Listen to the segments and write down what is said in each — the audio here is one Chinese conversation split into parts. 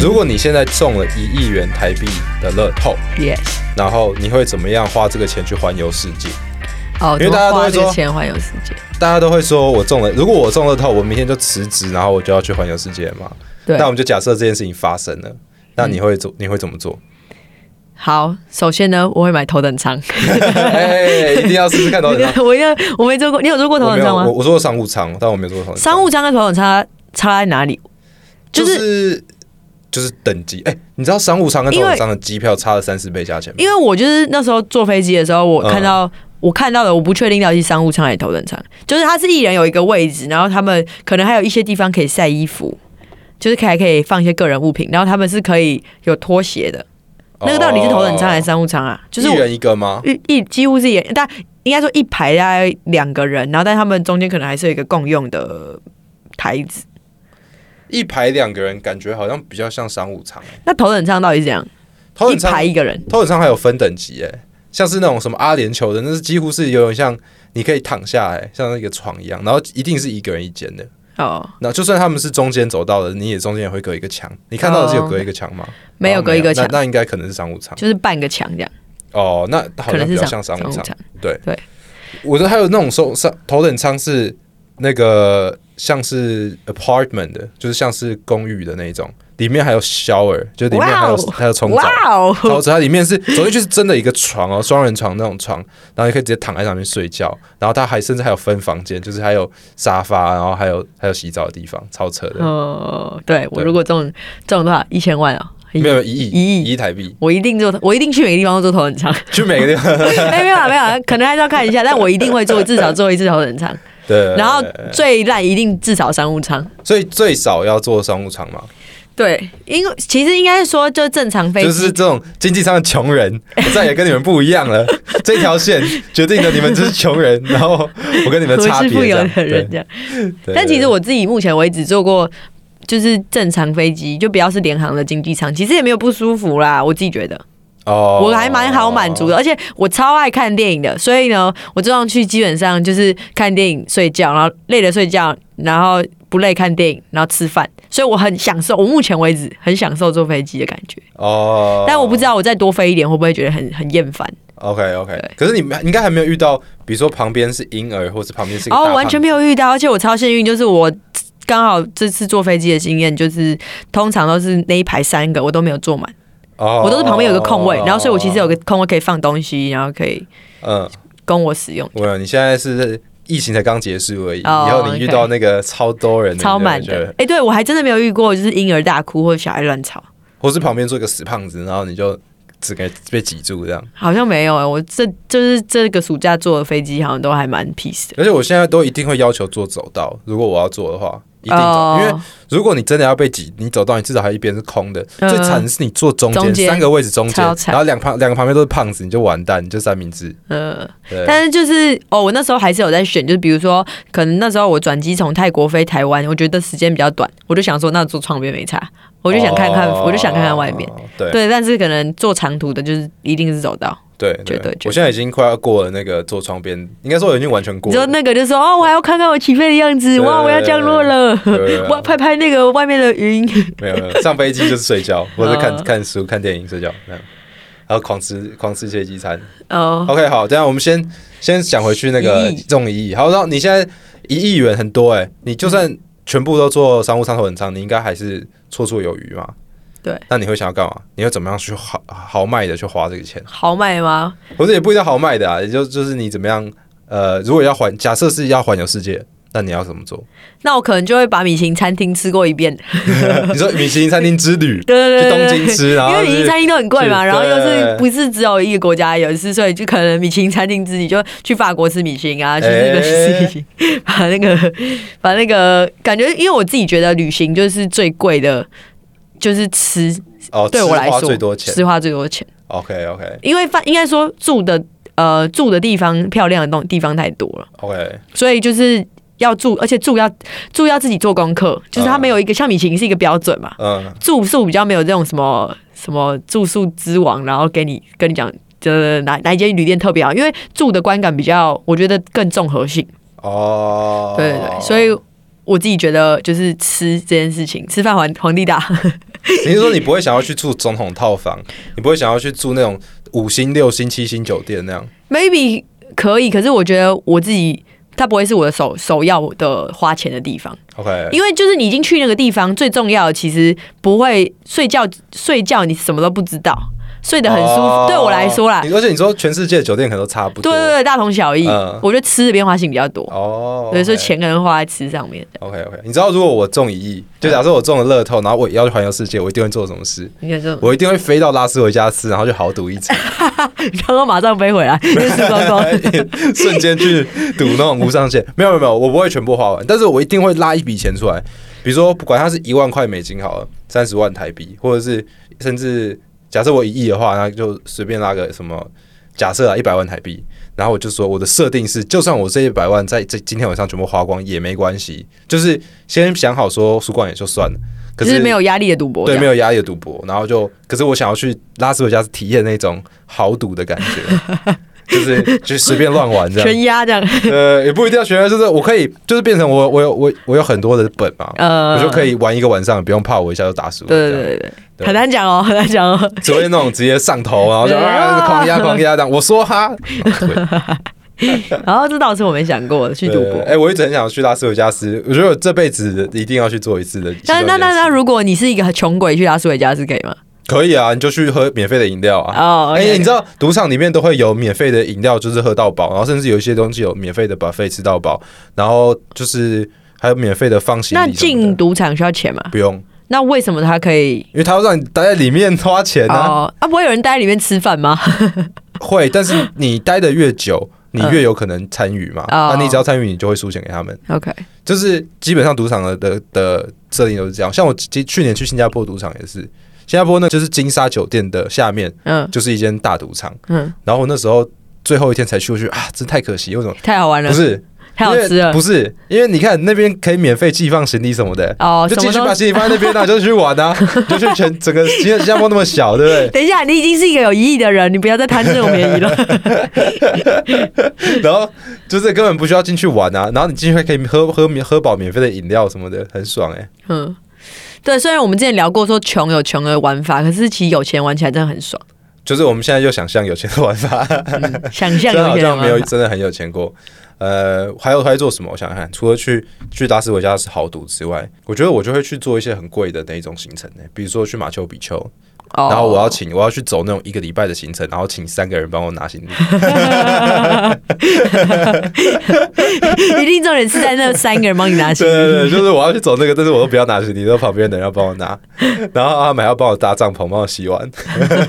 如果你现在中了一亿元台币的乐透，Yes，然后你会怎么样花这个钱去环游世界？哦，因为大家都会说钱环游世界，大家都会说我中了，如果我中乐透，我明天就辞职，然后我就要去环游世界嘛。对那我们就假设这件事情发生了，那你会做？你会怎么做？好，首先呢，我会买头等舱。哎，一定要试试看头等舱。我要，我没坐过，你有坐过头等舱吗？我我坐过商务舱，但我没有做过头等舱。商务舱跟头等舱差在哪里？就就是是就是等级，哎、你知道商务舱跟头等舱的机票差了三四倍价钱吗？因为我就是那时候坐飞机的时候，我看到、嗯我看到的，我不确定到底是商务舱还是头等舱，就是它是一人有一个位置，然后他们可能还有一些地方可以晒衣服，就是可以还可以放一些个人物品，然后他们是可以有拖鞋的。那个到底是头等舱还是商务舱啊？就是一人一个吗？一一几乎是一人，但应该说一排大概两个人，然后但他们中间可能还是有一个共用的台子。一排两个人，感觉好像比较像商务舱、哎那头等舱到底是怎样？头等舱排一个人。头等舱还有分等级，哎，像是那种什么阿联酋的，那是几乎是有点像你可以躺下来，像那个床一样，然后一定是一个人一间的。哦，那就算他们是中间走道的，你也中间也会隔一个墙。你看到的是有隔一个墙吗？没有哦隔一个墙那，应该可能是商务舱。就是半个墙这样，哦，那好像比较像商务舱。舱。对对，我觉得还有那种说上头等舱是那个像是 apartment 的，就是像是公寓的那种，里面还有 shower，就里面还有还有冲澡。超扯！它里面是走进去是真的一个床哦，双人床那种床，然后你可以直接躺在上面睡觉，然后它还甚至还有分房间，就是还有沙发，然后还有还有洗澡的地方，超扯的。呃，对我如果中中多少一千万哦，没有一亿一亿一亿台币，我一定做，我一定去每个地方都做头等舱。去每个地方。哎，没有啊没有啊，可能还是要看一下，但我一定会做，至少做一次头等舱。对，然后最烂一定至少商务舱。所以最少要坐商务舱嘛，对，因为其实应该说，就正常飞机，就是这种经济舱的穷人，我 再也跟你们不一样了。这条线决定了你们就是穷人，然后我跟你们 差别是富有这样的人这样。但其实我自己目前为止坐过。就是正常飞机，就不要是联航的经济舱，其实也没有不舒服啦。我自己觉得，哦，我还蛮好满足的，而且我超爱看电影的，所以呢，我坐上去基本上就是看电影、睡觉，然后累了睡觉，然后不累看电影，然后吃饭，所以我很享受。我目前为止很享受坐飞机的感觉，哦，但我不知道我再多飞一点会不会觉得很很厌烦。OK OK，可是你们应该还没有遇到，比如说旁边是婴儿，或是旁边是哦，胖完全没有遇到，而且我超幸运，就是我刚好这次坐飞机的经验，就是通常都是那一排三个我都没有坐满，哦我都是旁边有个空位，然后所以我其实有个空位可以放东西，然后可以嗯，供我使用。我有，你现在是疫情才刚结束而已，哦以后你遇到那个超多人的，超满的哎、对我还真的没有遇过，就是婴儿大哭或者小孩乱吵，或是旁边坐一个死胖子，然后你就只给被挤住这样。好像没有哎、我这就是这个暑假坐的飞机，好像都还蛮 peace 的。而且我现在都一定会要求坐走道，如果我要坐的话，一定走，哦。因为如果你真的要被挤，你走到你至少还有一边是空的。嗯。最惨的是你坐中间三个位置中间然后两旁两个旁边都是胖子，你就完蛋，你就三明治。呃，对，但是就是哦，我那时候还是有在选，就是比如说，可能那时候我转机从泰国飞台湾，我觉得时间比较短，我就想说那坐窗边没差，我就想看看，哦我就想看看外面。。对对，但是可能坐长途的，就是一定是走到。对绝对绝对我现在已经快要过了那个坐窗边，应该说我已经完全过了。你说那个就说哦，我还要看看我起飞的样子，对哇，我要降落了，对对对 我要拍拍那个外面的云。没有没有，上飞机就是睡觉，或者看哦看书、看电影、睡觉，这样，然后狂吃狂吃些机餐。哦，OK，好，这样我们先先讲回去那个一亿中一亿。好，然后你现在一亿元很多哎、你就算全部都做商务舱头等舱，你应该还是绰绰有余嘛。对，那你会想要干嘛？你会怎么样去豪豪迈的去花这个钱？豪迈吗？不是也不一定豪迈的啊，也就就是你怎么样呃，如果要环，假设是要环游世界，那你要怎么做？那我可能就会把米其林餐厅吃过一遍。你说米其林餐厅之旅，对对对去东京吃，然后因为米其林餐厅都很贵嘛，然后又是不是只有一个国家有，是所以就可能米其林餐厅自己就去法国吃米其林啊，去日本吃米其林，把那个 把那个感觉，因为我自己觉得旅行就是最贵的，就是吃，哦，对我来说最多钱。吃花最多钱，OK OK 因为饭应该说住的呃住的地方漂亮的东地方太多了，OK，所以就是。要住，而且住要住要自己做功课，就是他没有一个、像米其林是一个标准嘛，嗯，住宿比较没有这种什么什么住宿之王，然后给你跟你讲，这哪哪一间旅店特别好，因为住的观感比较，我觉得更综合性。哦，对对对，所以我自己觉得就是吃这件事情，吃饭皇皇帝大，你是说你不会想要去住总统套房，你不会想要去住那种五星、六星、七星酒店那样？maybe 可以，可是我觉得我自己它不会是我的首首要的花钱的地方，OK，因为就是你已经去那个地方，最重要的其实不会睡觉，睡觉你什么都不知道，睡得很舒服。哦对我来说啦，而且你说全世界的酒店可能都差不多，对对对，大同小异。嗯我觉得吃的变化性比较多，哦，对，所以 OK 钱可能花在吃上面。OK OK，你知道如果我中一亿，就假设我中了乐透，然后我也要去环游世界，我一定会做什么事？我一定会飞到拉斯维加斯，然后去豪赌一场，然后马上飞回来，又吃光光。瞬间去赌那种无上限。没有没有没有，我不会全部花完，但是我一定会拉一笔钱出来，比如说不管它是一万块美金好了，三十万台币，或者是甚至假设我一亿的话，那就随便拉个什么，假设啊一百万台币。然后我就说，我的设定是，就算我这一百万在这今天晚上全部花光也没关系，就是先想好说输光也就算了。可是是没有压力的赌博，对，没有压力的赌博，然后就，可是我想要去拉斯维加斯体验那种豪赌的感觉，就是就随便乱玩这样，全压这样。呃，也不一定要全压，就是我可以，就是变成我我有我我有很多的本嘛，呃，我就可以玩一个晚上，不用怕我一下就打输，对对对对对，很难讲哦，很难讲哦。只会那种直接上头，然后就对啊狂压狂压这样，我说哈，然后这倒是我没想过的，去赌博。对哎，我一直很想去拉斯维加斯，我觉得我这辈子一定要去做一次的其中那一件事。那那那，如果你是一个穷鬼去拉斯维加斯可以吗？可以啊，你就去喝免费的饮料啊。哦，哎、你知道赌场里面都会有免费的饮料，就是喝到饱，然后甚至有一些东西有免费的 buffet 吃到饱，然后就是还有免费的放行李那进赌场需要钱吗？不用，那为什么他可以？因为他要让你待在里面花钱啊，哦，啊，不会有人待在里面吃饭吗？会，但是你待的越久，你越有可能参与嘛，哦那你只要参与，你就会输钱给他们，OK，就是基本上赌场的的的设定都是这样。像我去去年去新加坡赌场也是，新加坡呢就是金沙酒店的下面嗯。就是一间大赌场，嗯，然后我那时候最后一天才去，我觉得啊，真太可惜，为什么？太好玩了，不是，太好吃了。不。是，因为你看那边可以免费寄放行李什么的，哦，就继续什么都把行李放在那边啊，就去玩啊，就去全整个新新加坡那么小，对不对？等一下，你已经是一个有疑义的人，你不要再贪这种便宜了。然后就是根本不需要进去玩啊，然后你进去还可以喝喝免喝饱免费的饮料什么的，很爽哎、嗯，对，虽然我们之前聊过说穷有穷的玩法，可是其实有钱玩起来真的很爽。就是我们现在就想象有钱的玩法，想象有钱好像没有，真的很有钱过。呃，还有还会做什么？我想想看，除了去去达斯维加斯豪赌之外，我觉得我就会去做一些很贵的那一种行程呢、比如说去马丘比丘，哦然后我要请我要去走那种一个礼拜的行程，然后请三个人帮我拿行李。一定重点是在那三个人帮你拿行李。对对对，就是我要去走那个，但是我都不要拿行李，都旁边的人要帮我拿，然后他们还要帮我搭帐篷，帮我洗碗，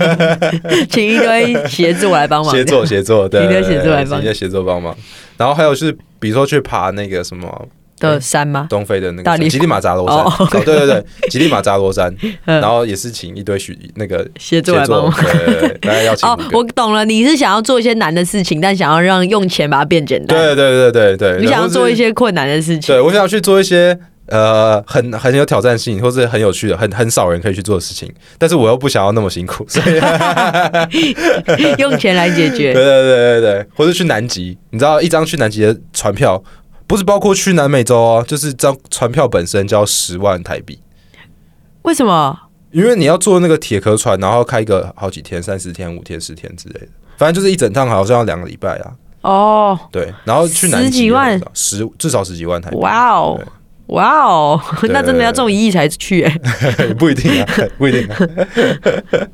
请一堆协助来帮忙。协作协作，对，一堆协助来帮请一堆协作帮忙。然后还有就是，比如说去爬那个什么的山吗？东非的那个吉力马扎罗山，哦哦，对对对，吉力马扎罗山，嗯。然后也是请一堆许那个协作来帮忙。对对对，大概要请哦我懂了，你是想要做一些难的事情，但想要让用钱把它变简单。对对对对对，你想要做一些困难的事情。对我想要去做一些呃很很有挑战性，或是很有趣的、很很少人可以去做的事情，但是我又不想要那么辛苦，所以 用钱来解决。对对对对对，或是去南极，你知道一张去南极的船票，不是包括去南美洲哦，就是张船票本身就要十万台币，为什么？因为你要坐那个铁壳船，然后开个好几天、三十天、五天、十天之类的，反正就是一整趟好像要两个礼拜啊。哦，对，然后去十几万十至少十几万台币。哇哦，哇哦，对 那真的要中一亿才去哎。不一定啊，不一定啊。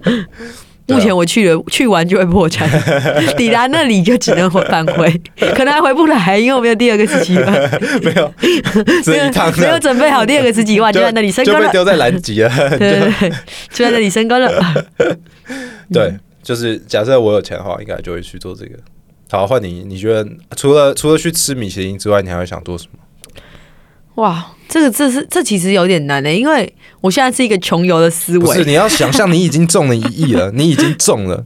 目前我去了，去完就会破产，抵达那里就只能回返回，可能还回不来，因为我没有第二个十几万，没有，只没有准备好第二个十几万，就在那里升高了。就被丢在南极了。对 对对，就在那里升高了。对，就是假设我有钱的话，应该就会去做这个。好，换你，你觉得除了除了去吃米其林之外，你还会想做什么？哇，这个这是这其实有点难的，因为我现在是一个穷游的思不是，你要想象你已经中了一亿了，你已经中了，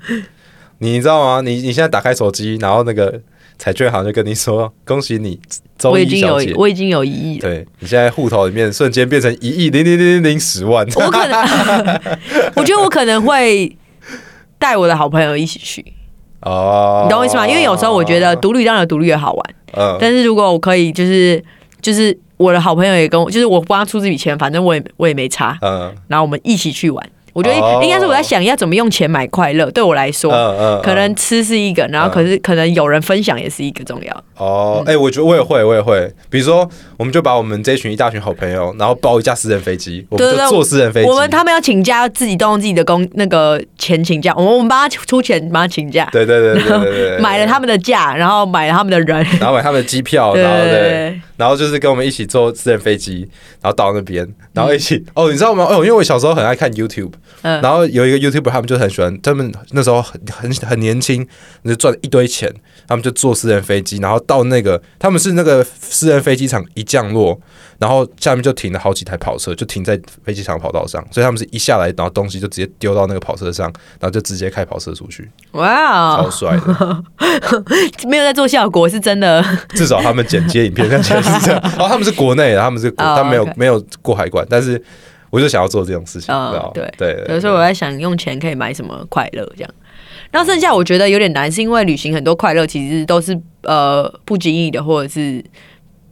你知道吗？你你现在打开手机，然后那个彩券行就跟你说，恭喜你，周我已经有。我已经有一亿了。对你现在户头里面瞬间变成一亿零零零零零十万，我可能，我觉得我可能会带我的好朋友一起去，哦，你懂我意思吗？因为有时候我觉得独旅当然有独旅的好玩，嗯，但是如果我可以就是就是我的好朋友也跟我，就是我帮他出这笔钱，反正我也我也没差，嗯。然后我们一起去玩。我觉得哦。应该是我在想要怎么用钱买快乐，对我来说，可能吃是一个，然后可是可能有人分享也是一个重要。哦，哎、我觉得我也会，我也会。比如说，我们就把我们这群一大群好朋友，然后包一架私人飞机，我们就坐私人飞机。我们他们要请假，自己动用自己的工那个钱请假，我们我们帮他出钱帮他请假，对对对对对买了他们的假，然后买了他们的人，然后买他们的机票，然后对，然后就是跟我们一起坐私人飞机，然后到那边，然后一起、嗯哦，你知道吗？哦，因为我小时候很爱看 YouTube，、嗯然后有一个 YouTuber 他们就很喜欢，他们那时候很很很年轻，就赚一堆钱，他们就坐私人飞机，然后到那个他们是那个私人飞机场一降落，然后下面就停了好几台跑车，就停在飞机场跑道上，所以他们是一下来，然后东西就直接丢到那个跑车上，然后就直接开跑车出去，哇超，帅的。没有在做效果，是真的。至少他们剪接影片看起来是这样。然 后他们是国内的，他们是国，哦他们没有没有过海关，但是我就想要做这种事情，对对有时候我在想，用钱可以买什么快乐这样。然后剩下我觉得有点难，是因为旅行很多快乐其实都是呃不经意的，或者是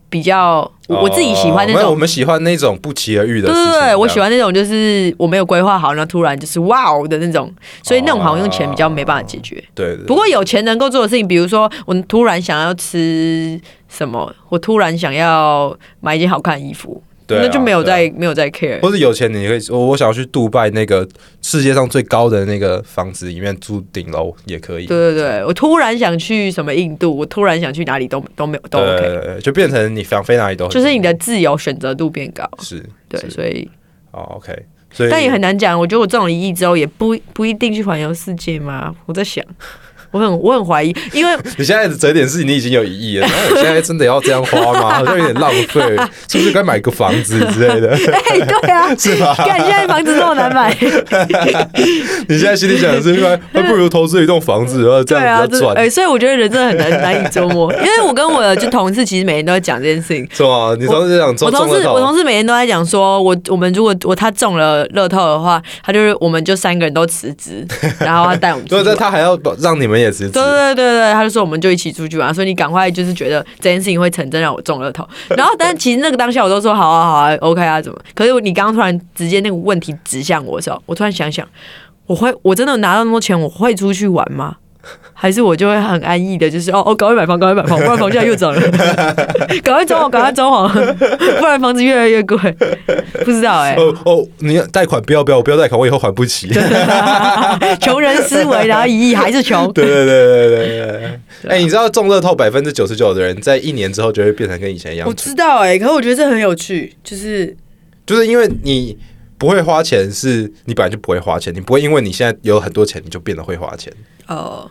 比较我我自己喜欢那哦没有我种。们喜欢那种不期而遇的对事情。对对，我喜。欢那种就是我没有规划好，然后突然就是哇哦的那种，所以那种好像用钱比较没办法解决。对对不过有钱能够做的事情，比如说我突然想要吃什么，我突然想要买一件好看的衣服，对啊那就没有在没有在 care。或者有钱，你可以我我想要去杜拜那个世界上最高的那个房子里面住顶楼也可以。对对对，我突然想去什么印度，我突然想去哪里都都没有都 OK，就变成你想飞哪里都很就是你的自由选择度变高。是对，是所以哦 OK，所以但也很难讲。我觉得我中了一亿之后，也不不一定去环游世界嘛。我在想，我很我很怀疑，因为 你现在的折点是你已经有一亿了，那 我现在真的要这样花吗？好像有点浪费，是不是该买个房子之类的？哎，对啊，是吧？看现在房子这么难买，你现在心里想的是，那那不如投资一栋房子，然后这样赚，哎，所以我觉得人真的很难难以捉摸。因为我跟我的就同事，其实每天都在讲这件事情。是吗？你同事讲中我同事，我同事每天都在讲说，我我们如果我他中了乐透的话，他就是我们就三个人都辞职，然后他带我们出对。但他还要让你们也辞职对，对对对，他就说我们就一起出去玩，所以你赶快就是觉得这件事情会成真，让我中了头。然后，但其实那个当下我都说好啊好啊，OK 啊，怎么？可是你刚刚突然直接那个问题指向我的时候，我突然想想，我会我真的拿到那么多钱，我会出去玩吗？还是我就会很安逸的，就是哦哦，赶快买房，赶快买房，不然房价又涨了，赶快装潢，赶快装潢，不然房子越来越贵。不知道哎、哦哦，你贷款不要不要，我不要贷款，我以后还不起。穷人思维，然后一亿还是穷。对对对对对对。哎，你知道中乐透百分之九十九的人在一年之后就会变成跟以前一样我，知道哎、可是我觉得这很有趣，就是就是因为你。不会花钱是你本来就不会花钱，你不会因为你现在有很多钱你就变得会花钱。哦，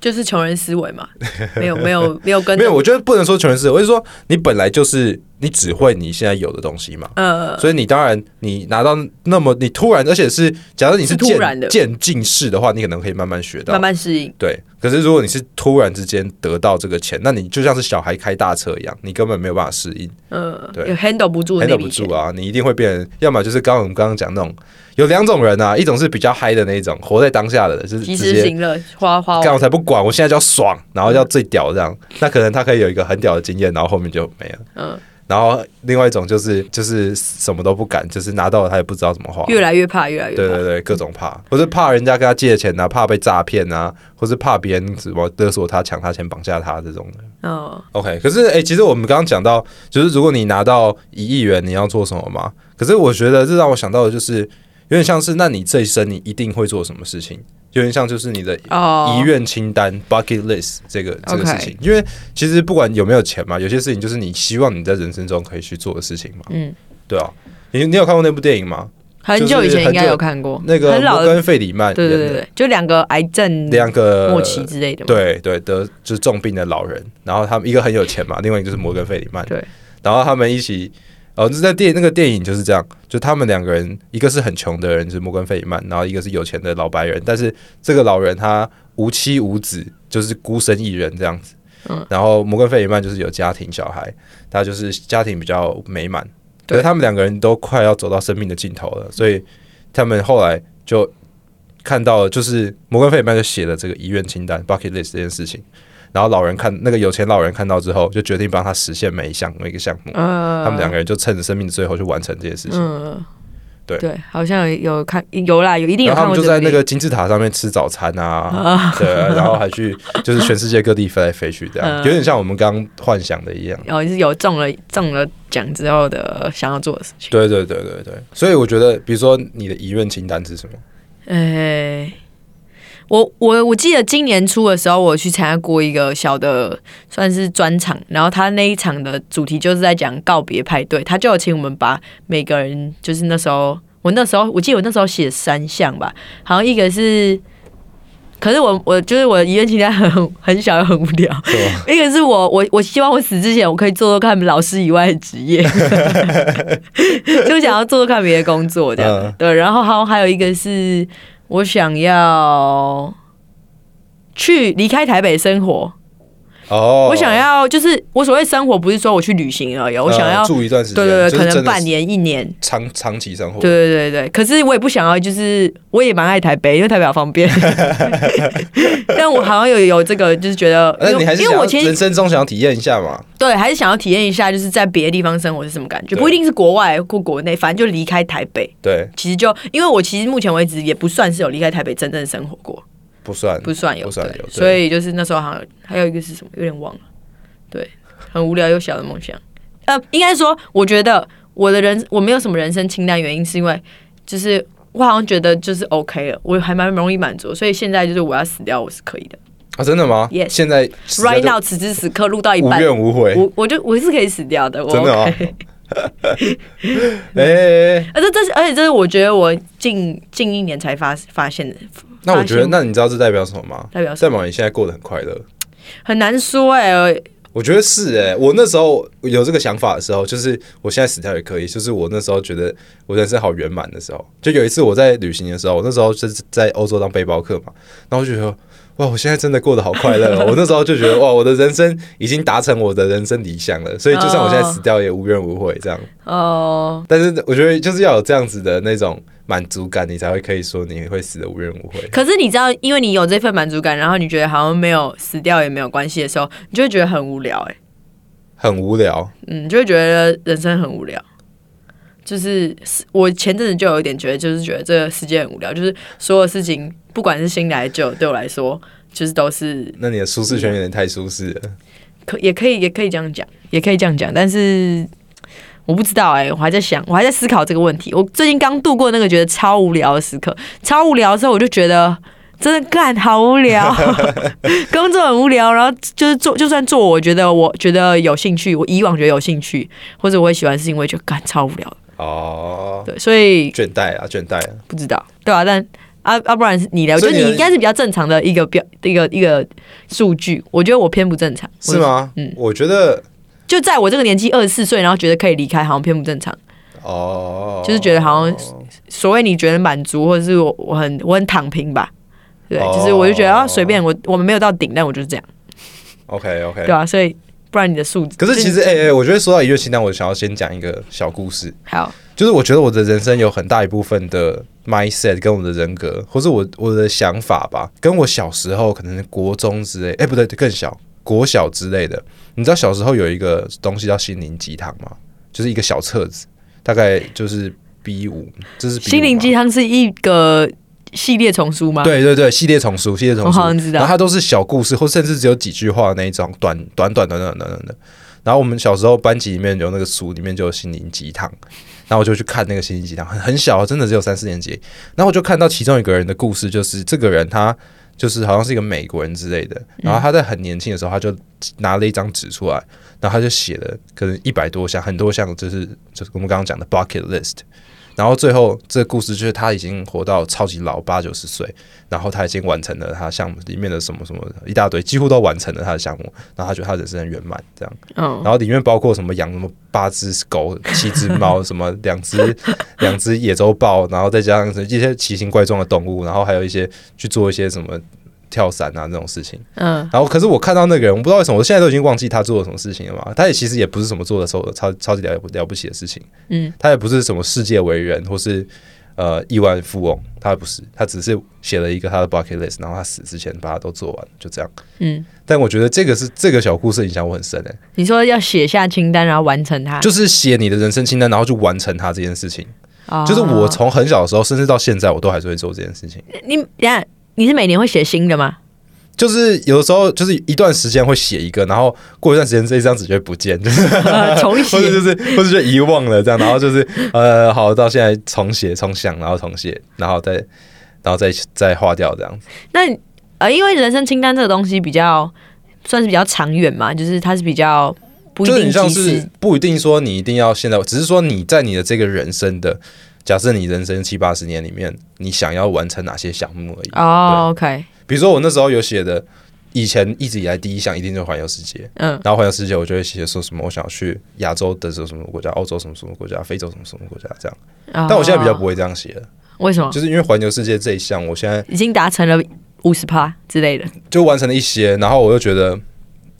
就是穷人思维嘛，没有没有没有跟没有，我觉得不能说穷人思维，我是说你本来就是你只会你现在有的东西嘛。呃所以你当然你拿到那么你突然，而且是假如你是是突然的渐渐进式的话，你可能可以慢慢学到，慢慢适应。对。可是如果你是突然之间得到这个钱，那你就像是小孩开大车一样，你根本没有办法适应呃，对有 handle 不住，handle 不住。啊，你一定会变成，要么就是刚刚我们刚刚讲那种有两种人啊，一种是比较嗨的那一种，活在当下的，就是及。时行乐，花花干我才不管，我现在就要爽，然后要最屌这样，那可能他可以有一个很屌的经验，然后后面就没了。嗯，然后另外一种就是就是什么都不敢，就是拿到了他也不知道怎么花。越来越怕，越来越怕。对对对，各种怕，或是怕人家跟他借钱啊，怕被诈骗啊，或是怕别人什么勒索他、抢他钱、绑架他这种的。哦，OK，可是哎、其实我们刚刚讲到，就是如果你拿到一亿元，你要做什么吗？可是我觉得这让我想到的就是，有点像是，那你这一生你一定会做什么事情？有点像就是你的哦，遗愿清单 （bucket list） 这个这个事情，因为其实不管有没有钱嘛，有些事情就是你希望你在人生中可以去做的事情嘛，嗯，对啊。你你有看过那部电影吗？很久以前应该有看过，那个很老的，摩根费里曼对对对对，就两个癌症两个末期之类的嘛。对对得就是重病的老人，然后他们一个很有钱嘛，另外一个就是摩根费里曼，对，然后他们一起。哦，那在电那个电影就是这样，就他们两个人，一个是很穷的人，就是摩根费里曼，然后一个是有钱的老白人，但是这个老人他无妻无子，就是孤身一人这样子。嗯，然后摩根费里曼就是有家庭小孩，他就是家庭比较美满，对可是他们两个人都快要走到生命的尽头了，所以他们后来就看到了，就是摩根费里曼就写了这个遗愿清单 （bucket list） 这件事情，然后老人看那个有钱老人看到之后，就决定帮他实现每一项每一个项目。呃，他们两个人就趁着生命的最后去完成这些事情。嗯，对对，好像有有看有啦，有一定有然后他们就在那个金字塔上面吃早餐啊，啊，对，然后还去就是全世界各地飞来飞去，这样嗯有点像我们刚刚幻想的一样。然后是有中了中了奖之后的想要做的事情。对对对对对，所以我觉得，比如说你的遗愿清单是什么？诶、我我我记得今年初的时候，我去参加过一个小的算是专场，然后他那一场的主题就是在讲告别派对，他就有请我们把每个人，就是那时候我那时候我记得我那时候写三项吧，好像一个是。可是我我就是我的遗愿清单很很小又很无聊，一个是我我我希望我死之前我可以做做看老师以外的职业，就想要做做看别的工作这样。嗯对，然后还有还有一个是我想要去离开台北生活，哦，我想要就是我所谓生活不是说我去旅行而已，我想要、呃住一段时间，对对对，可能半年一年。长长期生活。对对对对，可是我也不想要，就是我也蛮爱台北，因为台北好方便。但我好像有有这个，就是觉得，那因为你还是因为我其实人生中想要体验一下嘛？对，还是想要体验一下，就是在别的地方生活是什么感觉，不一定是国外或国内，反正就离开台北。对，其实就因为我其实目前为止也不算是有离开台北真正生活过，不算，不算有，不算所以就是那时候好像还有一个是什么，有点忘了，对，很无聊又小的梦想。呃，应该说，我觉得我的人我没有什么人生清单，原因是因为就是我好像觉得就是 OK 了，我还蛮容易满足，所以现在就是我要死掉我是可以的。啊，真的吗 Yes 现在 Right now，此时此刻录到一半无半，怨无悔。我我就我是可以死掉的，我真的哦 OK。哎，而这这是而且这是我觉得我近近一年才发发现的，那我觉得，那你知道这代表什么吗？代表什么代表你现在过得很快乐。很难说哎、我觉得是哎、我那时候有这个想法的时候，就是我现在死掉也可以，就是我那时候觉得我人生好圆满的时候，就有一次我在旅行的时候，我那时候就是在欧洲当背包客嘛，然后我就觉得哇，我现在真的过得好快乐、哦，我那时候就觉得哇，我的人生已经达成我的人生理想了，所以就算我现在死掉也无怨无悔这样。哦、但是我觉得就是要有这样子的那种满足感，你才会可以说你会死的无怨无悔。可是你知道，因为你有这份满足感，然后你觉得好像没有死掉也没有关系的时候，你就会觉得很无聊哎、很无聊，嗯，你就会觉得人生很无聊。就是我前阵子就有一点觉得，就是觉得这个世界很无聊，就是所有事情，不管是新来旧，对我来说，就是都是那你的舒适圈有点太舒适了。可也可以也可以这样讲，也可以这样讲，但是我不知道哎、我还在想，我还在思考这个问题。我最近刚度过那个觉得超无聊的时刻，超无聊的时候，我就觉得真的干好无聊，工作很无聊，然后就是做，就算做我觉得我觉得有兴趣，我以往觉得有兴趣或者我会喜欢的事情，我也觉得干超无聊的。哦，对，所以倦怠啊，倦怠啊。不知道，对啊，但啊啊，不然是你的，我觉所以你的得你应该是比较正常的一个标一个一个数据，我觉得我偏不正常，是吗？嗯。我觉得就在我这个年纪二十四岁，然后觉得可以离开，好像偏不正常。哦，就是觉得好像所谓你觉得满足，或者是我我很我很躺平吧，对，哦。就是我就觉得啊随便我我们没有到顶，但我就是这样，OK OK 对。啊、所以不然你的素质，可是其实，哎、哎、我觉得说到一月清单，我想要先讲一个小故事，好，就是我觉得我的人生有很大一部分的 mindset 跟我的人格，或是我我的想法吧，跟我小时候可能国中之类，哎、不对，更小，国小之类的。你知道小时候有一个东西叫心灵鸡汤吗？就是一个小册子，大概就是 B 五，这是心灵鸡汤是一个系列丛书吗？，对对对，系列丛书，系列丛书，我好像知道然后它都是小故事，或甚至只有几句话那一种，短短短短短短短的。然后我们小时候班级里面有那个书，里面就有心灵鸡汤，然后我就去看那个星星鸡汤，很很小，真的只有三四年级。然后我就看到其中一个人的故事，就是这个人他就是好像是一个美国人之类的，然后他在很年轻的时候，他就拿了一张纸出来，然后他就写了可能一百多项，很多项，就是就是我们刚刚讲的 bucket list。然后最后这个故事就是他已经活到超级老，八九十岁，然后他已经完成了他项目里面的什么什么一大堆，几乎都完成了他的项目，然后他觉得他人生很圆满这样。嗯，然后里面包括什么养什么八只狗、七只猫，什么两只两只野洲豹，然后再加上一些奇形怪状的动物，然后还有一些去做一些什么跳伞啊这种事情。嗯，然后可是我看到那个人，我不知道为什么，我现在都已经忘记他做了什么事情了嘛。他也其实也不是什么做的时候超超级了不了不起的事情，嗯，他也不是什么世界伟人或是呃亿万富翁，他不是，他只是写了一个他的 bucket list，然后他死之前把它都做完，就这样。嗯，但我觉得这个是这个小故事影响我很深诶、你说要写下清单，然后完成它，就是写你的人生清单，然后去完成它这件事情。哦就是我从很小的时候，甚至到现在，我都还是会做这件事情。你等下你是每年会写新的吗？就是有的时候，就是一段时间会写一个，然后过一段时间这一张纸就会不见，就是重或者就是或者就遗忘了这样，然后就是呃，好到现在重写重想，然后重写，然后再然后再再划掉这样子。那呃，因为人生清单这个东西比较算是比较长远嘛，就是它是比较不一就是你像是不一定说你一定要现在，只是说你在你的这个人生的，假设你人生七八十年里面，你想要完成哪些项目而已。哦，OK，比如说我那时候有写的，以前一直以来第一项一定就是环游世界，嗯，然后环游世界我就会写说什么我想要去亚洲的什么什么国家，欧洲什么什么国家，非洲什么什么国家这样。但但我现在比较不会这样写了，为什么？就是因为环游世界这一项，我现在已经达成了五十趴之类的。就完成了一些，然后我又觉得，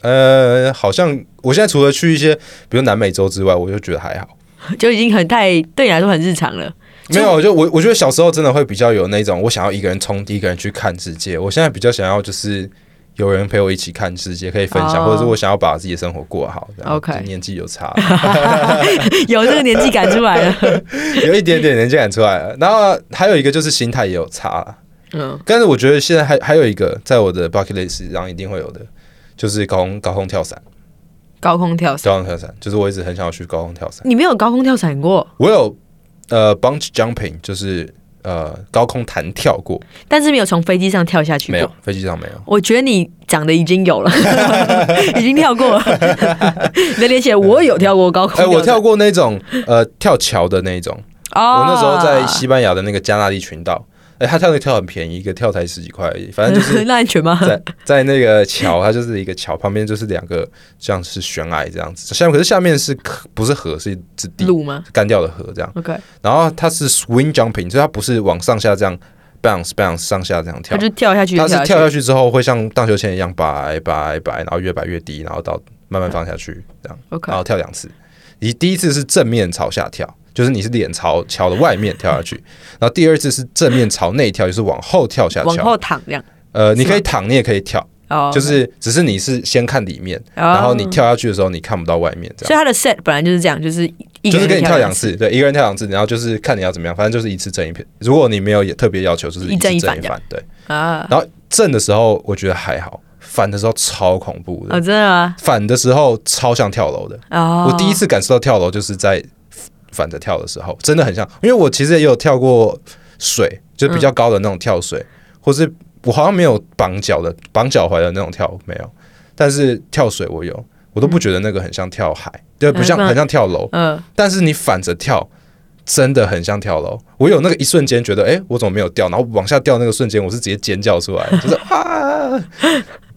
呃，好像我现在除了去一些比如南美洲之外，我就觉得还好。就已经很太对你来说很日常了。没有，就我我觉得小时候真的会比较有那种我想要一个人冲，一个人去看世界。我现在比较想要就是有人陪我一起看世界，可以分享，哦或者是我想要把自己的生活过好。这样 OK 年纪有差，有这个年纪感出来了。有一点点年纪感出来了。然后还有一个就是心态也有差嗯，但是我觉得现在还还有一个在我的 bucket list 上一定会有的，就是高空高空跳伞。高空跳伞，高空跳伞就是我一直很想要去高空跳伞。你没有高空跳伞过，我有呃 bunch jumping，就是呃高空弹跳过，但是没有从飞机上跳下去没有。飞机上没有。我觉得你讲的已经有了，已经跳过了。你的脸写我有跳过高空哎、伞，我跳过那种呃跳桥的那一种，哦。我那时候在西班牙的那个加纳利群岛，哎、他跳那个跳很便宜，一个跳台十几块而已，反正就是 那安全吗？在在那个桥，它就是一个桥旁边就是两个像是悬崖这样子，下面可是下面是河不是河是是地路吗干掉的河这样，？OK，然后它是 swing jumping，所以它不是往上下这样 bounce bounce 上下这样跳它，就跳下去，它是跳下去。去之后会像荡秋千一样摆摆摆，然后越摆越低，然后到慢慢放下去这样。OK，然后跳两次。你第一次是正面朝下跳，就是你是脸朝桥的外面跳下去，然后第二次是正面朝内跳，就是往后跳下往桥。后躺这样。呃，你可以躺，你也可以跳，哦，就是只是你是先看里面，然然后你，跳下去的时候你看不到外面，这样。所以它的 set 本来就是这样，就是一就是给你跳两两次，对，一个人跳两次，然后就是看你要怎么样，反正就是一次正一片。如果你没有也特别要求，就是一正一反，对。啊。然后正的时候我觉得还好，反的时候超恐怖的哦，。真的吗？反的时候超像跳楼的，哦，我第一次感受到跳楼就是在反着跳的时候，真的很像。因为我其实也有跳过水，就比较高的那种跳水，或是我好像没有绑脚的、绑脚踝的那种跳没有，但是跳水我有，我都不觉得那个很像跳海，对，不像嗯很像跳楼，嗯，但是你反着跳。真的很像跳楼，我有那个一瞬间觉得，哎、我怎么没有掉？然后往下掉那个瞬间，我是直接尖叫出来，就是 啊，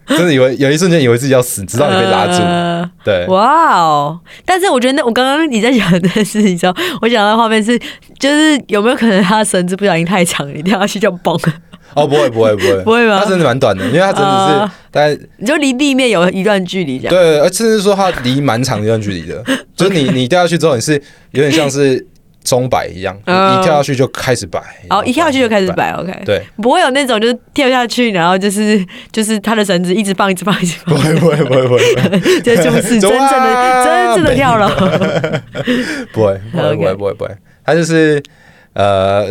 真的以为有一瞬间以为自己要死，直到你被拉住，呃对，哇哦！但是我觉得那我刚刚你在讲这件事情的时候，我想到的画面是，就是有没有可能他的绳子不小心太长，你掉下去就崩了，哦，不会不会不会，不会 吗它真的蛮短的，因为它真的是啊大概你就离地面有一段距离这样。对，而甚至说它离蛮长一段距离的，就是你你掉下去之后，你是有点像是钟摆一样，嗯一跳下去就开始摆，哦，一跳下去就开始。摆，OK，对，不会有那种就是跳下去，然后就是就是他的绳子一直放，一直放，一直放，不会不会不会不会。这 就是真正的 真正的跳楼。不会不会不会不会不会，他就是呃，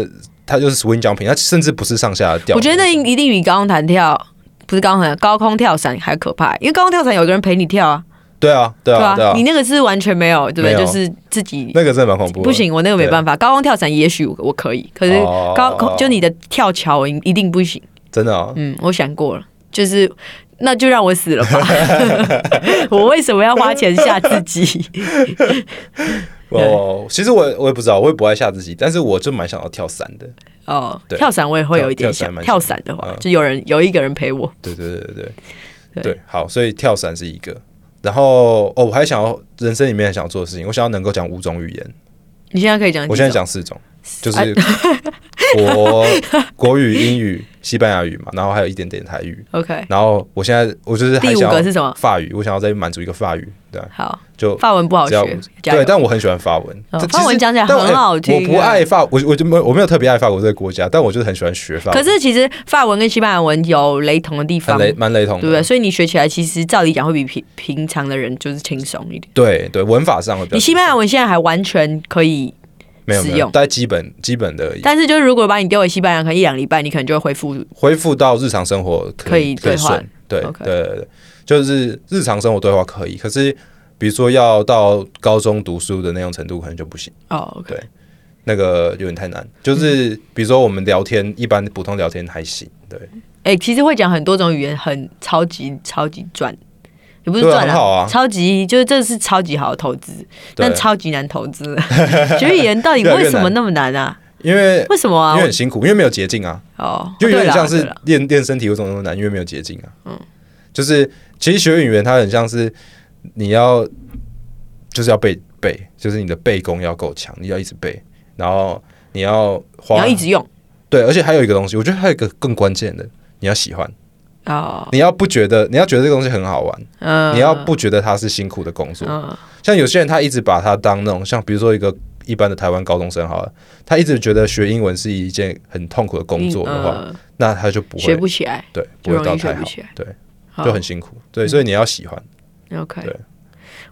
他就是 swing jumping，他甚至不是上下掉。我觉得那一定比高空弹跳不是高空弹，高空跳伞还可怕，因为高空跳伞有个人陪你跳啊，对啊对啊对啊你，那个是完全没有，对不对？就是自己那个真的蛮恐怖。不行，我那个没办法。高空跳伞也许我我可以，可是哦高空就你的跳桥我一一定不行。真的啊，嗯，我想过了，就是那就让我死了吧。我为什么要花钱吓自己？哦，其实我我也不知道，我也不爱吓自己，但是我就蛮想要跳伞的。哦，对跳伞我也会有一点想。跳跳伞的话，嗯就有人有一个人陪我。对对对对对对对，好，所以跳伞是一个。然后哦，我还想要人生里面想要做的事情，我想要能够讲五种语言。你现在可以讲，我现在讲四种，就是哎 国国语、英语、西班牙语嘛，然后还有一点点台语。OK，然后我现在我就是还第五个是什么？法语，我想要再满足一个法语，对，好，就法文不好学，对，但我很喜欢法文。法文讲起来很好听我不啊爱法，我我就没有我没有特别爱法国这个国家，但我就是很喜欢学法文。可是其实法文跟西班牙文有雷同的地方，很雷蛮雷同的，对不对？所以你学起来其实照理讲会比平平常的人就是轻松一点。对对，文法上会比较你西班牙文现在还完全可以，没有没有，使用。大概基本基本的。但是就是如果把你丢回西班牙，可能一两礼拜，你可能就会恢复。恢复到日常生活可以对话，对对对对，就是日常生活对话可以，可是比如说要到高中读书的那种程度，可能就不行，哦对那个有点太难。就是比如说我们聊天，一般普通聊天还行，对，哎、其实会讲很多种语言，很超级超级赚，也不是赚很好啊超级就是这是超级好的投资，但超级难投资。学语言到底为什么那么难啊？因为为什么啊因为？很辛苦，因为没有捷径啊，哦，就有点像是练练身体为什么那么难，因为没有捷径啊。嗯，就是其实学语言它很像是你要就是要背背，就是你的背功要够强，你要一直背，然后你要你花要一直用对，而且还有一个东西，我觉得还有一个更关键的，你要喜欢，哦，你要不觉得，你要觉得这个东西很好玩，嗯，你要不觉得它是辛苦的工作。嗯。像有些人他一直把它当那种，像比如说一个一般的台湾高中生好了，他一直觉得学英文是一件很痛苦的工作的话，嗯。那他就不会学不起来，对，不会到太好。对，好。就很辛苦。对，所以你要喜欢。OK。对。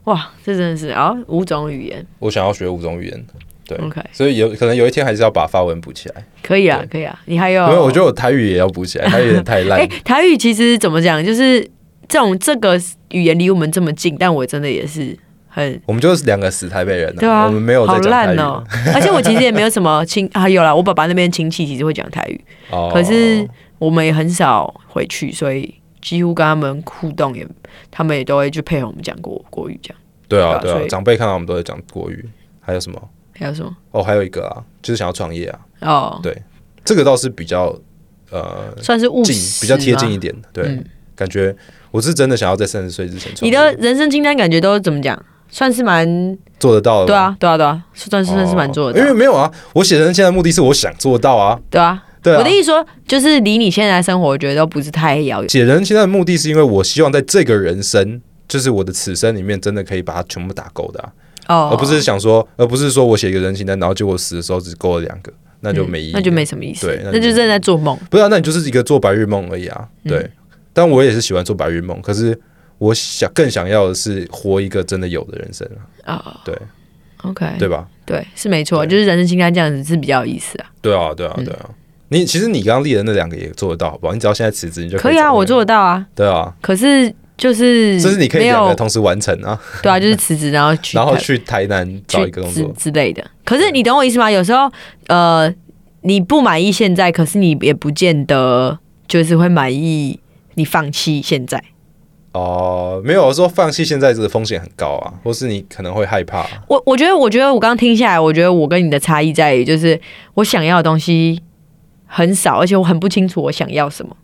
哇，这真的是啊，五种语言。我想要学五种语言，对 OK 所以有可能有一天还是要把发文补起来，可以啊，可以啊。你还有？因为我觉得我台语也要补起来，台语有点太烂 哎、。台语其实怎么讲，就是这种这个语言离我们这么近，但我真的也是很我们就是两个死台北人、对啊，我们没有在好烂哦。而且我其实也没有什么亲啊，有啦，我爸爸那边亲戚其实会讲台语，哦可是我们也很少回去，所以几乎跟他们互动也，他们也都会去配合我们讲国国语这样。对啊，对啊长辈看到我们都在讲国语，还有什么？还有什么？哦，还有一个啊，就是想要创业啊，哦，对这个倒是比较呃算是务近，实，比较贴近一。点。对，嗯感觉我是真的想要在三十岁之前创你业，的人生清单感觉都怎么讲？算是蛮做得到的。对啊，对啊，对啊，算是算是蛮做哦得到，因为没有啊，我写人现在目的是我想做到啊，对啊。对啊我的。意思说，就是离你现在的生活，我觉得都不是太遥远。写人现在的目的是因为我希望在这个人生，就是我的此生里面，真的可以把它全部打够的、啊，哦，而不是想说，而不是说我写一个人情单，然后结果死的时候只勾了两个，那就没意义、嗯那就没什么意思。对那就那就真的在做梦。不是、啊，那你就是一个做白日梦而已啊。嗯对，但我也是喜欢做白日梦，可是我想更想要的是活一个真的有的人生啊，啊、对 o k 对吧？对，是没错，就是人生清单这样子是比较有意思啊。对啊，对啊，对啊。你其实你刚刚列的那两个也做得到，好不好？你只要现在辞职，你就可以啊，以啊我做得到啊。对啊，可是就是就是你可以两个同时完成啊，对啊，就是辞职然后去 然后去台南找一个工作。之类的。可是你懂我意思吗？有时候呃，你不满意现在，可是你也不见得就是会满意你放弃现在。哦，没有我说放弃现在这个风险很高啊，或是你可能会害怕。我我觉得，我觉得我刚刚听下来，我觉得我跟你的差异在于，就是我想要的东西很少，而且我很不清楚我想要什么。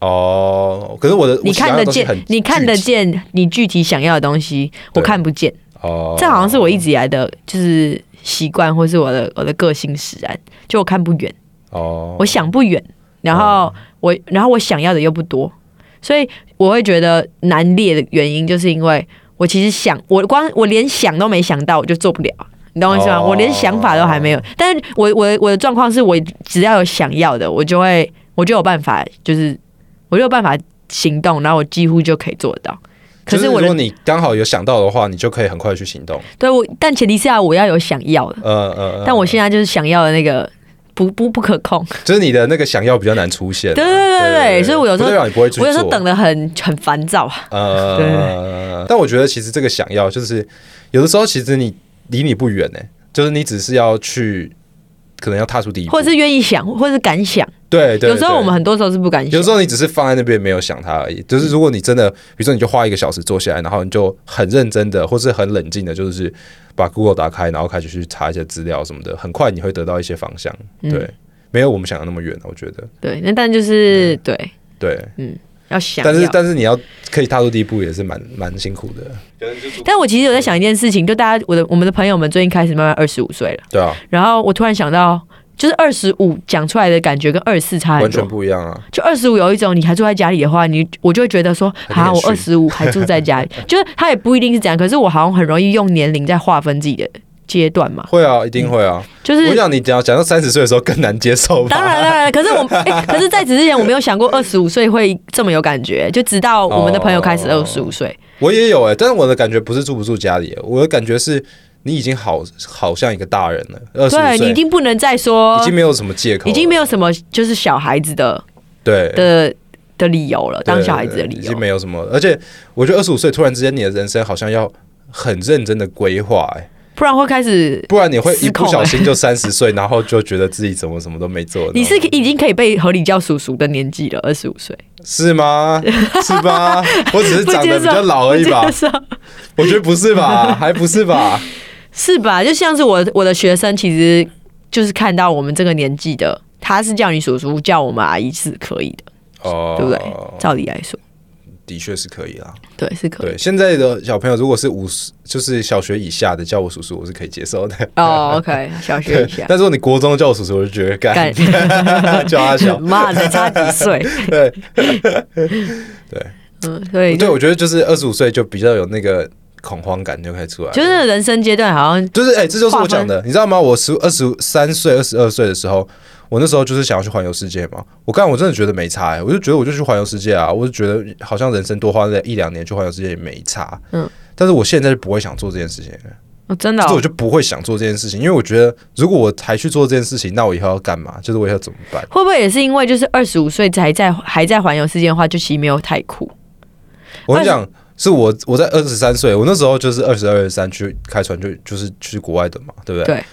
哦，可是我的你看得见你看得见你具体想要的东西，我看不见。哦，这好像是我一直以来的就是习惯，或是我的我的个性使然，就我看不远，哦，我想不远，然后我然后我想要的又不多，所以我会觉得难列的原因，就是因为我其实想，我光我连想都没想到，我就做不了。你懂我意思吗？哦。我连想法都还没有，但是我我我的状况是我只要有想要的，我就会我就有办法，就是我就有办法行动，然后我几乎就可以做到。可是如果你刚好有想到的话，你就可以很快去行动。对我，但前提是要我要有想要的，呃呃，但我现在就是想要的那个不不不可控，就是你的那个想要比较难出现啊。对对对对对所以我有时候你不会去。我有时候等的很很烦躁啊。呃，但我觉得其实这个想要，就是有的时候其实你离你不远呢，就是你只是要去，可能要踏出第一步，或者是愿意想，或者是敢想。对对，有时候我们很多时候是不敢想有时。候你只是放在那边没有想它而已。就是如果你真的，比如说你就花一个小时坐下来，然后你就很认真的，或是很冷静的，就是把 Google 打开，然后开始去查一些资料什么的，很快你会得到一些方向。嗯对，没有我们想的那么远，我觉得。对，那但就是对，对，嗯要想但是。但是你要可以踏入第一步，也是蛮蛮辛苦的。但我其实有在想一件事情，就大家我的我们的朋友们最近开始慢慢二十五岁了，对啊，然后我突然想到，就是二十五讲出来的感觉跟二十四差很完全多。不一样啊。就二十五有一种，你还住在家里的话，你我就会觉得说，啊，我二十五还住在家里，就是他也不一定是这样，可是我好像很容易用年龄在划分自己的阶段嘛，会啊，一定会啊。就是我想你讲讲到三十岁的时候更难接受吧？当然当然，可是我、哎可是在此之前我没有想过二十五岁会这么有感觉，就直到我们的朋友开始二哦十五岁，我也有哎、但是我的感觉不是住不住家里，我的感觉是你已经好好像一个大人了，二十岁对你已经不能再说已经没有什么借口，已经没有什么就是小孩子的对的的理由了，当小孩子的理由已经。没有什么，而且我觉得二十五岁突然之间你的人生好像要很认真的规划哎，不然会开始，不然你会一不小心就三十岁，然后就觉得自己怎么什么都没做。你是已经可以被合理叫叔叔的年纪了，二十五岁，是吗？是吧？我只是长得比较老而已吧我觉得不是吧？还不是吧？是吧？就像是我我的学生，其实就是看到我们这个年纪的，他是叫你叔叔，叫我们阿姨是可以的，哦，对不对？照理来说，的确是可以啦。对，是可以。对，现在的小朋友如果是五十，就是小学以下的叫我叔叔，我是可以接受的。哦，OK，小学以下，但是如果你国中叫我叔叔，我就觉得干干 叫他小。妈才差几岁，对嗯，所以对，我觉得就是二十五岁就比较有那个恐慌感就开始出来。就是人生阶段好像就是哎、这就是我讲的，你知道吗？我十二十三岁、二十二岁的时候，我那时候就是想要去环游世界嘛。我刚我真的觉得没差、欸，我就觉得我就去环游世界啊，我就觉得好像人生多花了一两年去环游世界也没差。嗯，但是我现在就不会想做这件事情真的哦就是我就不会想做这件事情，因为我觉得如果我还去做这件事情，那我以后要干嘛？就是我以后怎么办？会不会也是因为就是二十五岁才在还在环游世界的话，就其实没有太苦。我跟你讲，是我我在二十三岁，我那时候就是二十二、三去开船就就是去国外的嘛，对不对？对。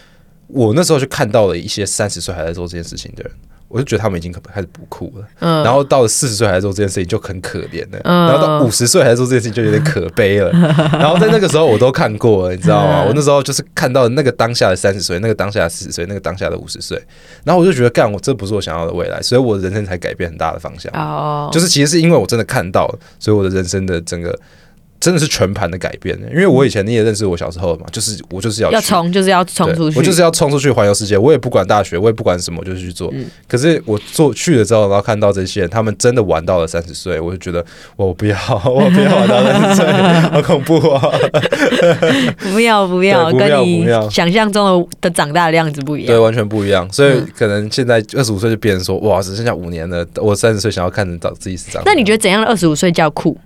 我那时候就看到了一些三十岁还在做这件事情的人，我就觉得他们已经开始不酷了。嗯，然后到了四十岁还在做这件事情就很可怜了，嗯然后到五十岁还在做这件事情就有点可悲了。然后在那个时候我都看过了，你知道吗？嗯我那时候就是看到那个当下的三十岁，那个当下的四十岁，那个当下的五十岁，然后我就觉得干，我这不是我想要的未来，所以我的人生才改变很大的方向。哦，就是其实是因为我真的看到了，所以我的人生的整个真的是全盘的改变的。因为我以前你也认识我小时候嘛，就是我就是要去要冲就是要冲出去，我就是要冲出去环游世界，我也不管大学，我也不管什么，我就去做。嗯可是我做去了之后，然后看到这些人，他们真的玩到了三十岁，我就觉得我不要，我不要玩到三十岁，好恐怖啊！不 要不要，不要跟你想象中的的长大的样子不一样对，样。完全不一样。所以嗯可能现在二十五岁就变成说，哇，只剩下五年了，我三十岁想要看得到自己是长。那你觉得怎样的二十五岁叫酷？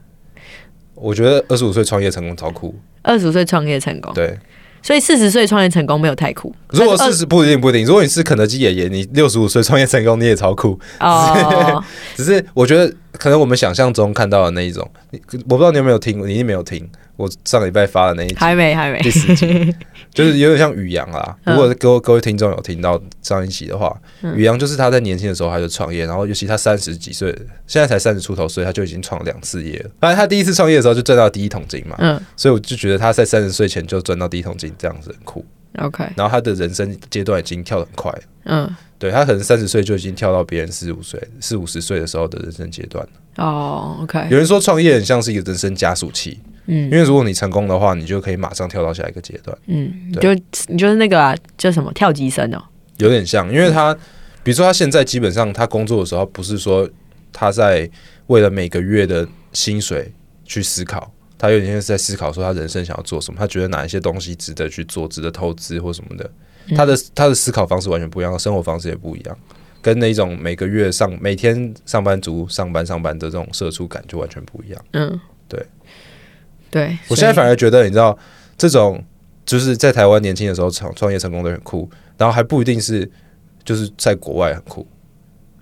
我觉得二十五岁创业成功超酷。二十五岁创业成功，对，所以四十岁创业成功没有太酷。如果四十不一定不一定，如果你是肯德基爷爷，你六十五岁创业成功，你也超酷。二哦，只是我觉得可能我们想象中看到的那一种，你我不知道你有没有听，你一定没有听我上礼拜发的那一集还没还没第，四集，就是有点像宇阳啦。嗯如果各位各位听众有听到上一集的话，嗯宇阳就是他在年轻的时候他就创业，然后尤其他三十几岁，现在才三十出头岁，他就已经创两次业了。反正他第一次创业的时候就赚到第一桶金嘛，嗯所以我就觉得他在三十岁前就赚到第一桶金，这样子很酷。，OK，然后他的人生阶段已经跳得很快了。嗯，对他可能三十岁就已经跳到别人四五岁、四五十岁的时候的人生阶段了。哦，OK，有人说创业很像是一个人生加速器，嗯因嗯为如果你成功的话，你就可以马上跳到下一个阶段，嗯，对就你就是那个啊，叫什么跳级生哦，有点像。因为他，比如说他现在基本上他工作的时候，不是说他在为了每个月的薪水去思考，他有点像是在思考说他人生想要做什么，他觉得哪一些东西值得去做，值得投资或什么的。他的他的思考方式完全不一样，生活方式也不一样。跟那种每个月上每天上班族上班上班的这种社畜感就完全不一样。嗯，对，对，我现在反而觉得，你知道，这种就是在台湾年轻的时候创创业成功的很酷，然后还不一定是就是在国外很酷。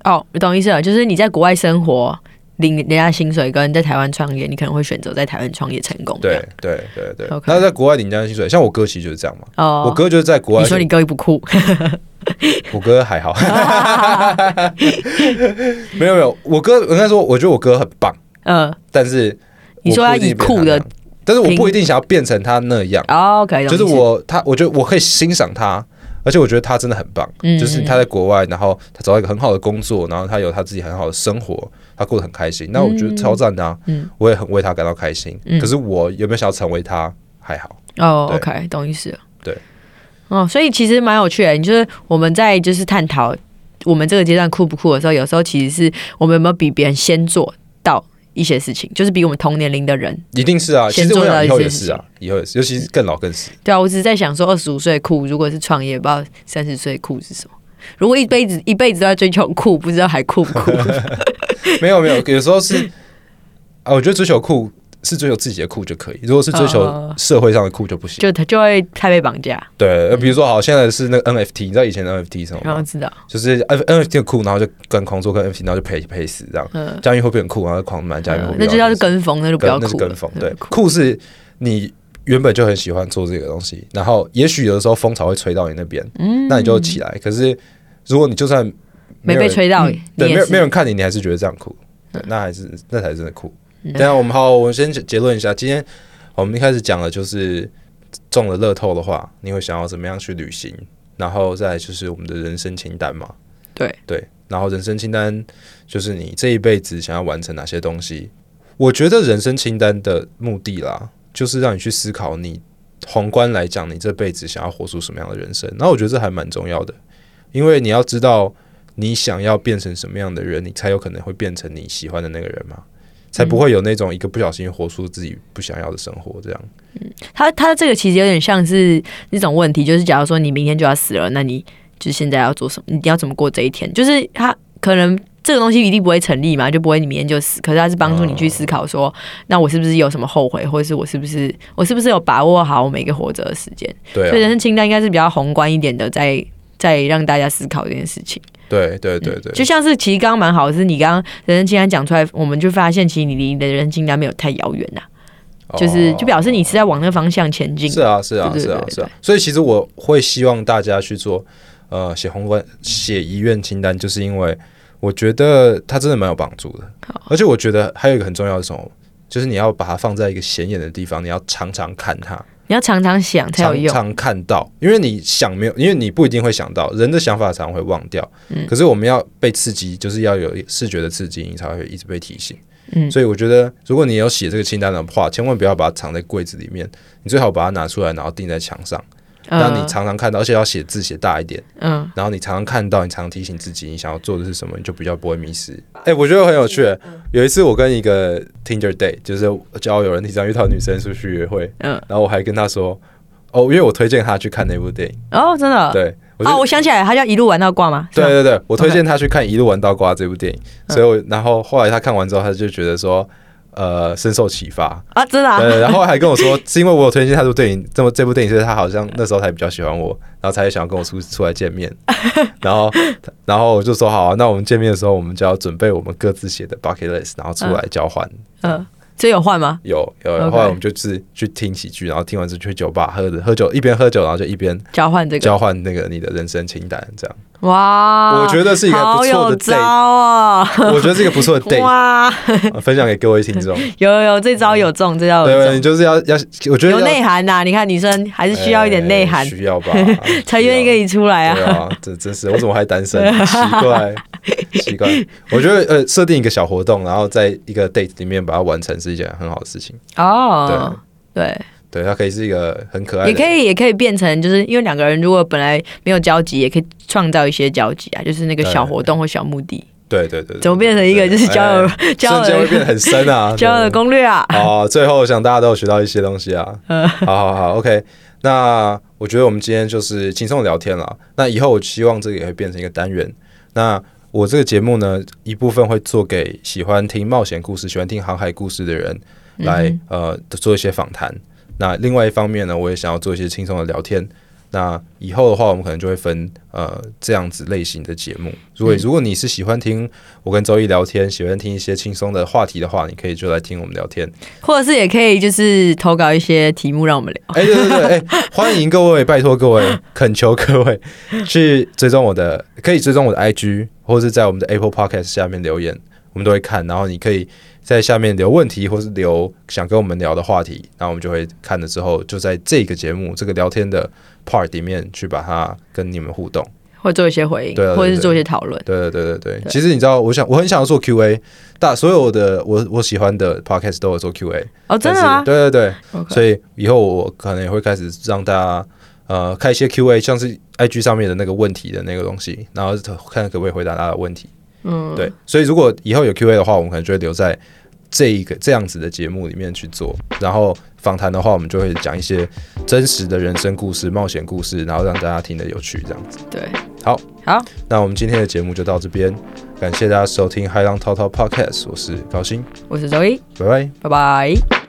哦，我懂意思了，就是你在国外生活。领人家薪水跟在台湾创业，你可能会选择在台湾创业成功。对对对对。那在国外领人家薪水，像我哥其实就是这样嘛。哦，我哥就是在国外，你说你哥不酷，我哥还好，没有没有，我哥应该说，我觉得我哥很棒，呃，但是你说以酷的但是我不一定想要变成他那样。哦，OK，就是我他，我觉得我可以欣赏他，而且我觉得他真的很棒。嗯就是他在国外，然后他找到一个很好的工作，然后他有他自己很好的生活，他过得很开心。那我觉得超赞的啊，嗯我也很为他感到开心。嗯可是我有没有想要成为他，还好。哦对，OK，懂意思了。对，哦，所以其实蛮有趣的。你就是我们在就是探讨我们这个阶段酷不酷的时候，有时候其实是我们有没有比别人先做到一些事情，就是比我们同年龄的人。一定是啊，其先做到一些事也是啊，以后也是，尤其是更老更是。对啊，我只是在想说，二十五岁酷，如果是创业，不知道三十岁酷是什么。如果一辈子一辈子都在追求酷，不知道还酷不酷？没有没有，有时候是啊，我觉得追求酷是追求自己的酷就可以，如果是追求哦社会上的酷就不行。就他就会太被绑架。对，呃比如说好，现在是那个 NFT，你知道以前的 NFT 是什么吗？然后知道，就是 N NFT 的酷，然后就跟狂做跟 NFT，然后就赔赔死这样。嗯，加密货币很酷，然后狂买加密货币，嗯那就叫是跟风，那就不要酷了。那是跟风。对，酷酷是你原本就很喜欢做这个东西，然后也许有的时候风潮会吹到你那边，嗯那你就起来。可是如果你就算没被吹到，嗯对，没有没有人看你，你还是觉得这样酷，对那还是那才是真的酷。嗯等下我们好，我们先结论一下，今天我们一开始讲的就是中了乐透的话，你会想要怎么样去旅行，然后再来就是我们的人生清单嘛。对对，然后人生清单就是你这一辈子想要完成哪些东西。我觉得人生清单的目的啦，就是让你去思考你宏观来讲，你这辈子想要活出什么样的人生。那我觉得这还蛮重要的，因为你要知道你想要变成什么样的人，你才有可能会变成你喜欢的那个人嘛，才不会有那种一个不小心活出自己不想要的生活这样。嗯他他这个其实有点像是那种问题，就是假如说你明天就要死了，那你就是现在要做什么？你要怎么过这一天？就是他可能这个东西一定不会成立嘛，就不会你明天就死。可是他是帮助你去思考说，那我是不是有什么后悔，或者是我是不是我是不是有把握好我每个活着的时间？对啊，所以人生清单应该是比较宏观一点的，在在让大家思考这件事情。对对对对，就像是其实刚刚蛮好的，是你刚刚人生清单讲出来，我们就发现其实你离你的人生清单没有太遥远呐，就是哦就表示你是在往那个方向前进。是啊，是啊，是啊是啊。所以其实我会希望大家去做呃写宏观写遗愿清单，就是因为我觉得它真的蛮有帮助的。而且我觉得还有一个很重要的是什么，就是你要把它放在一个显眼的地方，你要常常看它，你要常常想才有用。常常看到，因为你想没有，因为你不一定会想到，人的想法常常会忘掉。嗯可是我们要被刺激，就是要有视觉的刺激，你才会一直被提醒。嗯所以我觉得，如果你有写这个清单的话，千万不要把它藏在柜子里面，你最好把它拿出来，然后钉在墙上，让你嗯常常看到，而且要写字写大一点，嗯，然后你常常看到，你常常提醒自己你想要做的是什么，你就比较不会迷失。哎、我觉得很有趣。有一次我跟一个 Tinder date，就是交友人体上遇到女生出去约会，嗯然后我还跟她说，哦，因为我推荐她去看那部电影，哦，真的。对，哦，我想起来，他叫一路玩到挂吗？对对对，我推荐他去看《一路玩到挂》这部电影，所以我然后后来他看完之后，他就觉得说，呃，深受启发。啊，真的啊。对，然后还跟我说，是因为我有推荐他这部电影，这么这部电影，所以他好像那时候才比较喜欢我，然后才想要跟我出出来见面。然后，然后我就说好啊，那我们见面的时候，我们就要准备我们各自写的 bucket list，然后出来交换。嗯，所以有换吗？有有后来我们就是去听喜剧，然后听完之后去酒吧喝着喝酒，一边喝酒，然后就一边交换这个。交换那个你的人生清单，这样。哇，我觉得是一个不好错的有招 date，啊！我觉得是一个不错的 date，哇，分享给各位听众。有有有，这招有中，这招有中对，你，就是要要，我觉得有内涵呐。你看女生还是需要一点内涵哎，需要吧，才愿意跟你出来啊。对啊，这真是我怎么还单身？奇怪，奇怪。我觉得呃，设定一个小活动，然后在一个 date 里面把它完成，是一件很好的事情。哦，对，对，它可以是一个很可爱的，也可以，也可以变成，就是因为两个人如果本来没有交集，也可以创造一些交集啊，就是那个小活动或小目的，对对对对，怎么变成一个就是交友哎 交友瞬间会变得很深啊，交友的攻略啊？哦，最后我想大家都有学到一些东西啊。好好好，OK。那我觉得我们今天就是轻松地聊天了。那以后我希望这个也会变成一个单元。那我这个节目呢，一部分会做给喜欢听冒险故事、喜欢听航海故事的人来、呃做一些访谈。那另外一方面呢，我也想要做一些轻松的聊天。那以后的话，我们可能就会分呃这样子类型的节目。如果如果你是喜欢听我跟周一聊天，喜欢听一些轻松的话题的话，你可以就来听我们聊天。或者是也可以就是投稿一些题目让我们聊。哎、对对对，哎、欢迎各位，拜托各位，恳求各位去追踪我的，可以追踪我的 IG，或者是在我们的 Apple Podcast 下面留言，我们都会看。然后你可以在下面留问题，或是留想跟我们聊的话题，然后我们就会看了之后，就在这个节目这个聊天的 part 里面去把它跟你们互动。或做一些回应，对啊对对或者是做一些讨论。对对对对对，其实你知道，我想我很想要做 Q&A，大所有的我我喜欢的 podcast 都有做 Q&A。哦，真的但吗是对对对所以以后我可能也会开始让大家呃开一些 Q&A，像是 IG 上面的那个问题的那个东西，然后看可不可以回答大家的问题。嗯，对，所以如果以后有 Q&A 的话，我们可能就会留在这一个这样子的节目里面去做。然后访谈的话，我们就会讲一些真实的人生故事、冒险故事，然后让大家听得有趣，这样子。对，好，好，那我们今天的节目就到这边，感谢大家收听《海浪滔滔 Podcast》，我是高鑫，我是周一，拜拜。拜拜。